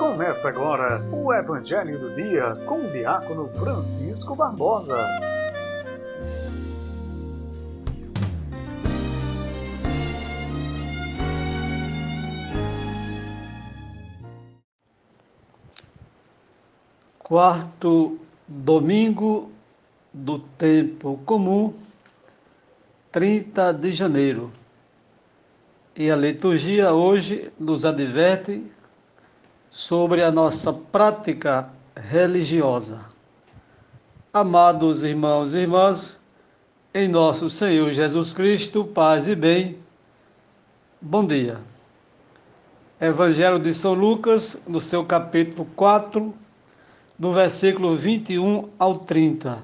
Começa agora o Evangelho do Dia com o diácono Francisco Barbosa. Quarto domingo do tempo comum, 30 de janeiro. E a liturgia hoje nos adverte sobre a nossa prática religiosa. Amados irmãos e irmãs, em nosso Senhor Jesus Cristo, paz e bem, bom dia. Evangelho de São Lucas, no seu capítulo 4, do versículo 21 ao 30.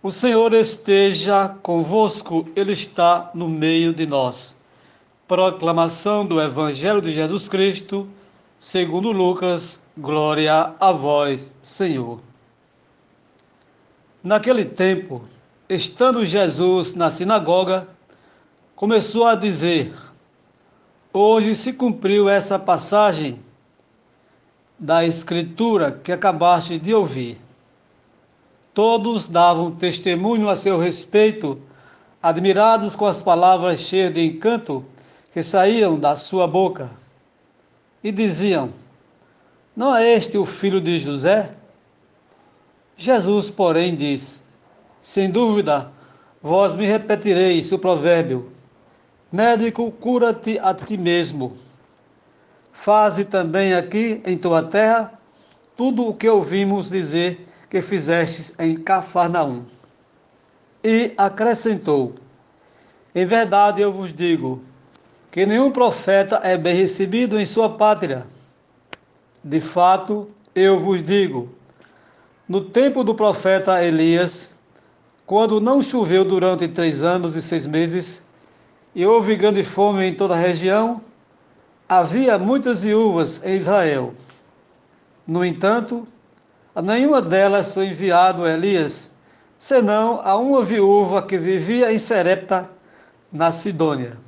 O Senhor esteja convosco, Ele está no meio de nós. Proclamação do Evangelho de Jesus Cristo Segundo Lucas, glória a vós, Senhor. Naquele tempo, estando Jesus na sinagoga, começou a dizer: Hoje se cumpriu essa passagem da Escritura que acabaste de ouvir. Todos davam testemunho a seu respeito, admirados com as palavras cheias de encanto que saíam da sua boca e diziam: Não é este o filho de José? Jesus, porém, diz: Sem dúvida, vós me repetireis o provérbio: Médico, cura-te a ti mesmo. Faze também aqui em tua terra tudo o que ouvimos dizer que fizestes em Cafarnaum. E acrescentou: Em verdade eu vos digo, que nenhum profeta é bem recebido em sua pátria. De fato, eu vos digo, no tempo do profeta Elias, quando não choveu durante três anos e seis meses, e houve grande fome em toda a região, havia muitas viúvas em Israel. No entanto, a nenhuma delas foi enviado Elias, senão a uma viúva que vivia em Serepta, na Sidônia.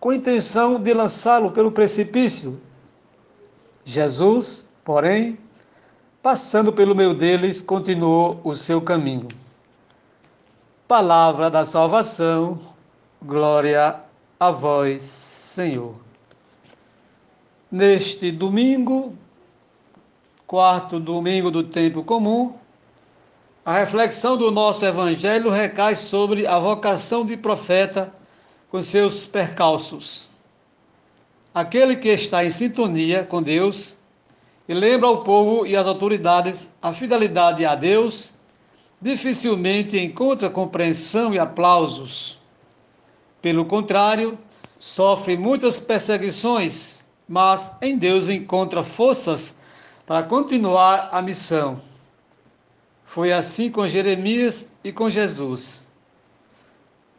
com intenção de lançá-lo pelo precipício. Jesus, porém, passando pelo meio deles, continuou o seu caminho. Palavra da salvação, glória a vós, Senhor. Neste domingo, quarto domingo do tempo comum, a reflexão do nosso evangelho recai sobre a vocação de profeta com seus percalços. Aquele que está em sintonia com Deus e lembra ao povo e às autoridades a fidelidade a Deus, dificilmente encontra compreensão e aplausos. Pelo contrário, sofre muitas perseguições, mas em Deus encontra forças para continuar a missão. Foi assim com Jeremias e com Jesus.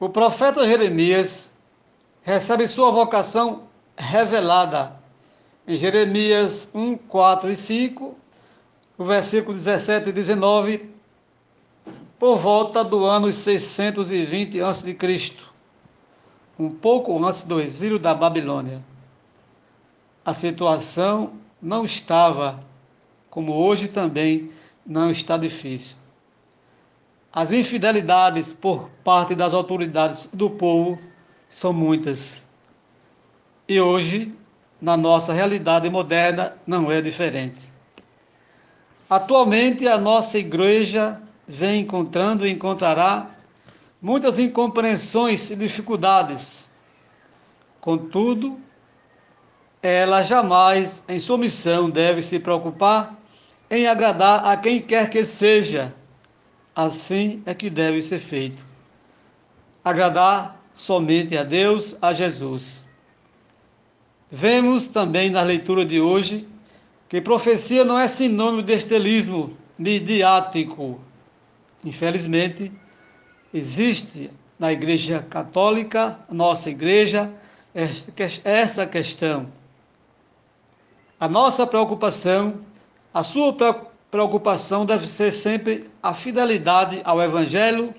O profeta Jeremias recebe sua vocação revelada em Jeremias 1, 4 e 5, o versículo 17 e 19, por volta do ano 620 a.C., um pouco antes do exílio da Babilônia. A situação não estava, como hoje também não está difícil. As infidelidades por parte das autoridades do povo são muitas. E hoje, na nossa realidade moderna, não é diferente. Atualmente, a nossa igreja vem encontrando e encontrará muitas incompreensões e dificuldades. Contudo, ela jamais, em sua missão, deve se preocupar em agradar a quem quer que seja Assim é que deve ser feito. Agradar somente a Deus, a Jesus. Vemos também na leitura de hoje que profecia não é sinônimo de estelismo midiático. Infelizmente, existe na Igreja Católica, nossa igreja, essa questão. A nossa preocupação, a sua preocupação deve ser sempre a fidelidade ao Evangelho,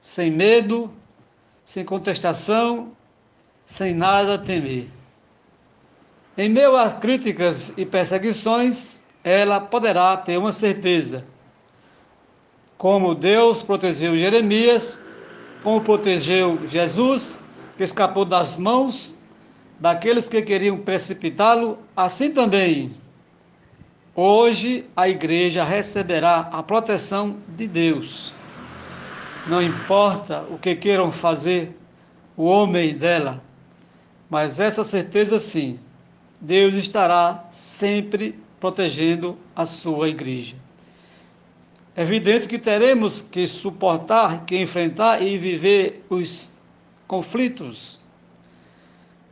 sem medo, sem contestação, sem nada temer. Em meio a críticas e perseguições, ela poderá ter uma certeza. Como Deus protegeu Jeremias, como protegeu Jesus, que escapou das mãos daqueles que queriam precipitá-lo, assim também hoje a igreja receberá a proteção de Deus. Não importa o que queiram fazer o homem dela, mas essa certeza sim, Deus estará sempre protegendo a sua igreja. É evidente que teremos que suportar, que enfrentar e viver os conflitos,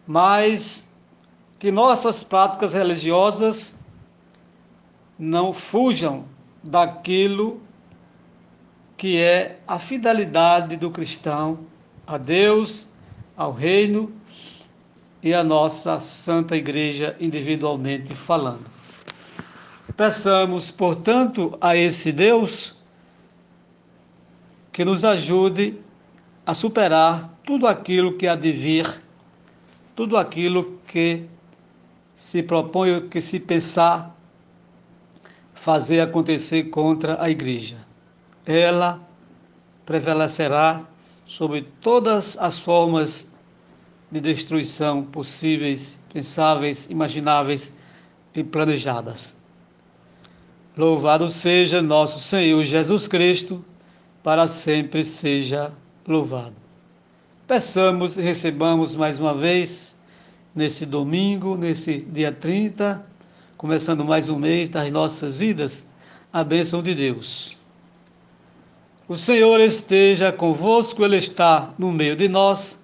mas que nossas práticas religiosas não fujam daquilo que é a fidelidade do cristão a Deus, ao reino e a nossa Santa Igreja individualmente falando. Peçamos, portanto, a esse Deus que nos ajude a superar tudo aquilo que há de vir, tudo aquilo que se propõe, que se pensar fazer acontecer contra a igreja. Ela prevalecerá sobre todas as formas de destruição possíveis, pensáveis, imagináveis e planejadas. Louvado seja nosso Senhor Jesus Cristo, para sempre seja louvado. Peçamos e recebamos mais uma vez, nesse domingo, nesse dia 30, começando mais um mês das nossas vidas, a bênção de Deus. O Senhor esteja convosco, Ele está no meio de nós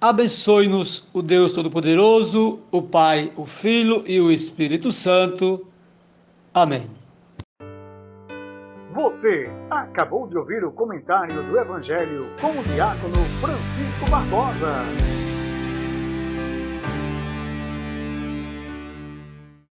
Abençoe-nos o Deus Todo-Poderoso, o Pai, o Filho e o Espírito Santo. Amém. Você acabou de ouvir o comentário do Evangelho com o diácono Francisco Barbosa.